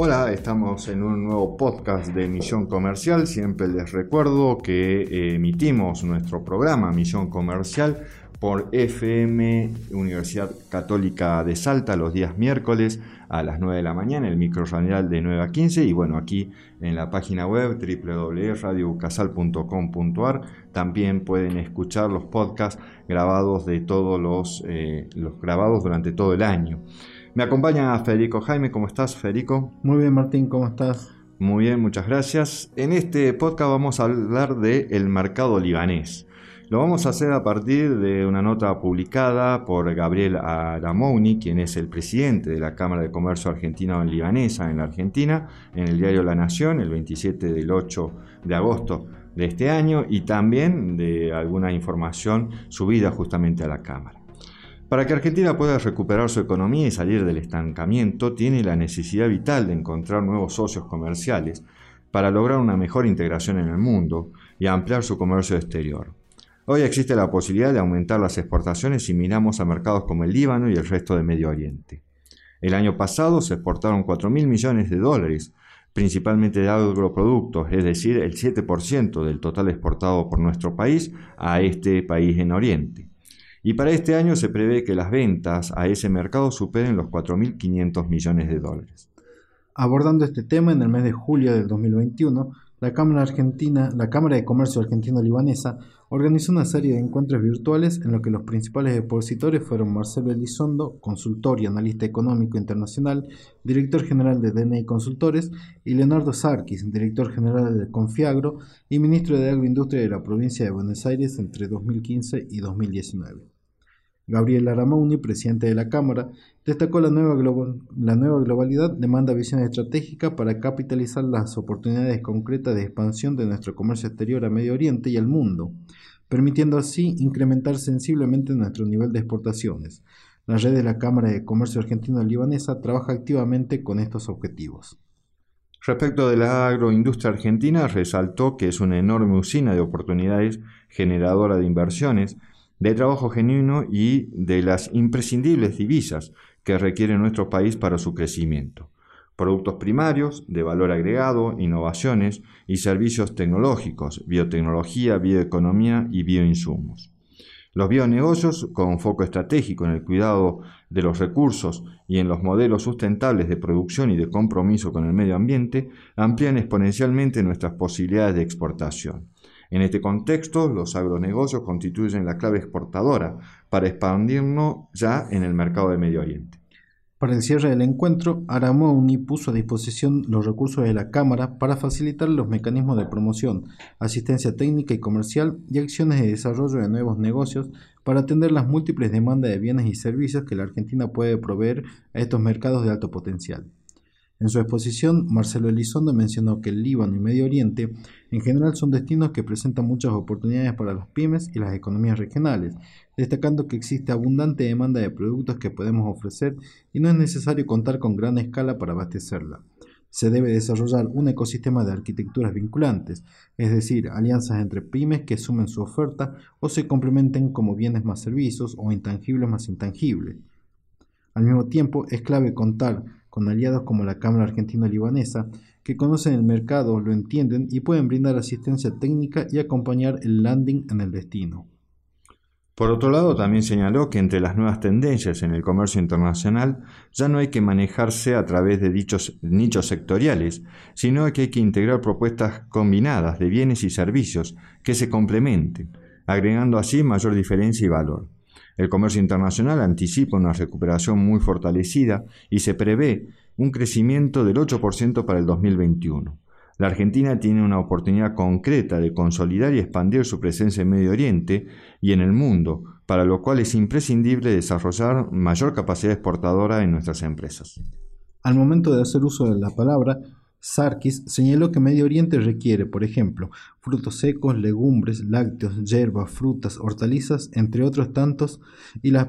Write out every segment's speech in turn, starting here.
Hola, estamos en un nuevo podcast de Misión Comercial. Siempre les recuerdo que eh, emitimos nuestro programa Misión Comercial por FM Universidad Católica de Salta los días miércoles a las 9 de la mañana, el micro radial de 9 a 15 y bueno, aquí en la página web www.radiocasal.com.ar también pueden escuchar los podcasts grabados de todos los, eh, los grabados durante todo el año. Me acompaña Federico Jaime, ¿cómo estás Federico? Muy bien Martín, ¿cómo estás? Muy bien, muchas gracias. En este podcast vamos a hablar del el mercado libanés. Lo vamos a hacer a partir de una nota publicada por Gabriel Aramouni, quien es el presidente de la Cámara de Comercio Argentino-Libanesa en la Argentina, en el diario La Nación, el 27 del 8 de agosto de este año, y también de alguna información subida justamente a la Cámara. Para que Argentina pueda recuperar su economía y salir del estancamiento, tiene la necesidad vital de encontrar nuevos socios comerciales para lograr una mejor integración en el mundo y ampliar su comercio exterior. Hoy existe la posibilidad de aumentar las exportaciones si miramos a mercados como el Líbano y el resto de Medio Oriente. El año pasado se exportaron 4 mil millones de dólares, principalmente de agroproductos, es decir, el 7% del total exportado por nuestro país a este país en Oriente. Y para este año se prevé que las ventas a ese mercado superen los 4.500 millones de dólares. Abordando este tema, en el mes de julio del 2021, la Cámara, Argentina, la Cámara de Comercio Argentino-Libanesa organizó una serie de encuentros virtuales en los que los principales expositores fueron Marcelo Elizondo, consultor y analista económico internacional, director general de DNI Consultores, y Leonardo Sarkis, director general de Confiagro y ministro de Agroindustria de la provincia de Buenos Aires entre 2015 y 2019. Gabriel Aramouni, presidente de la Cámara, destacó la nueva, la nueva globalidad demanda visión estratégica para capitalizar las oportunidades concretas de expansión de nuestro comercio exterior a Medio Oriente y al mundo, permitiendo así incrementar sensiblemente nuestro nivel de exportaciones. La red de la Cámara de Comercio Argentino-Libanesa trabaja activamente con estos objetivos. Respecto de la agroindustria argentina, resaltó que es una enorme usina de oportunidades generadora de inversiones, de trabajo genuino y de las imprescindibles divisas que requiere nuestro país para su crecimiento. Productos primarios, de valor agregado, innovaciones y servicios tecnológicos, biotecnología, bioeconomía y bioinsumos. Los bionegocios, con foco estratégico en el cuidado de los recursos y en los modelos sustentables de producción y de compromiso con el medio ambiente, amplían exponencialmente nuestras posibilidades de exportación. En este contexto, los agronegocios constituyen la clave exportadora para expandirnos ya en el mercado de Medio Oriente. Para el cierre del encuentro, Aramouni puso a disposición los recursos de la Cámara para facilitar los mecanismos de promoción, asistencia técnica y comercial y acciones de desarrollo de nuevos negocios para atender las múltiples demandas de bienes y servicios que la Argentina puede proveer a estos mercados de alto potencial. En su exposición, Marcelo Elizondo mencionó que el Líbano y Medio Oriente en general son destinos que presentan muchas oportunidades para las pymes y las economías regionales, destacando que existe abundante demanda de productos que podemos ofrecer y no es necesario contar con gran escala para abastecerla. Se debe desarrollar un ecosistema de arquitecturas vinculantes, es decir, alianzas entre pymes que sumen su oferta o se complementen como bienes más servicios o intangibles más intangibles. Al mismo tiempo, es clave contar con aliados como la Cámara Argentino-Libanesa, que conocen el mercado, lo entienden y pueden brindar asistencia técnica y acompañar el landing en el destino. Por otro lado, también señaló que entre las nuevas tendencias en el comercio internacional ya no hay que manejarse a través de dichos nichos sectoriales, sino que hay que integrar propuestas combinadas de bienes y servicios que se complementen, agregando así mayor diferencia y valor. El comercio internacional anticipa una recuperación muy fortalecida y se prevé un crecimiento del 8% para el 2021. La Argentina tiene una oportunidad concreta de consolidar y expandir su presencia en Medio Oriente y en el mundo, para lo cual es imprescindible desarrollar mayor capacidad exportadora en nuestras empresas. Al momento de hacer uso de la palabra, Sarkis señaló que Medio Oriente requiere, por ejemplo, frutos secos, legumbres, lácteos, hierbas, frutas, hortalizas, entre otros tantos, y, las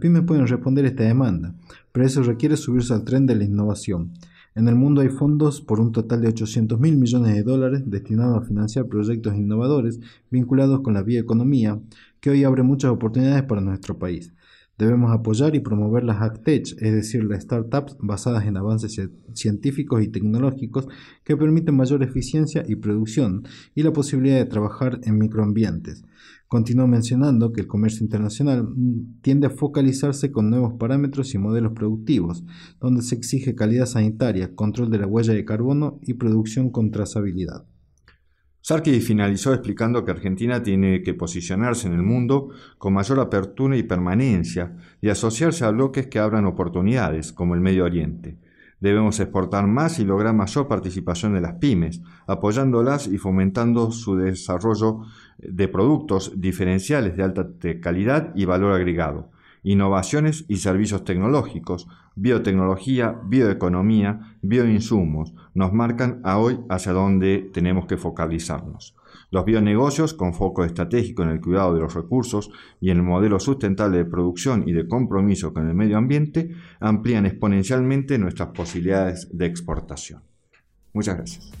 pymes pueden responder a esta demanda, pero eso requiere subirse al tren de la innovación. En el mundo hay fondos por un total de 800 mil millones de dólares destinados a financiar proyectos innovadores vinculados con la bioeconomía, que hoy abre muchas oportunidades para nuestro país. Debemos apoyar y promover las AgTech, es decir, las startups basadas en avances científicos y tecnológicos que permiten mayor eficiencia y producción y la posibilidad de trabajar en microambientes. Continúo mencionando que el comercio internacional mm, tiende a focalizarse con nuevos parámetros y modelos productivos, donde se exige calidad sanitaria, control de la huella de carbono y producción con trazabilidad. Sarki finalizó explicando que Argentina tiene que posicionarse en el mundo con mayor apertura y permanencia y asociarse a bloques que abran oportunidades, como el Medio Oriente. Debemos exportar más y lograr mayor participación de las pymes, apoyándolas y fomentando su desarrollo de productos diferenciales de alta calidad y valor agregado, innovaciones y servicios tecnológicos, biotecnología, bioeconomía, bioinsumos, nos marcan a hoy hacia dónde tenemos que focalizarnos. Los bionegocios, con foco estratégico en el cuidado de los recursos y en el modelo sustentable de producción y de compromiso con el medio ambiente, amplían exponencialmente nuestras posibilidades de exportación. Muchas gracias.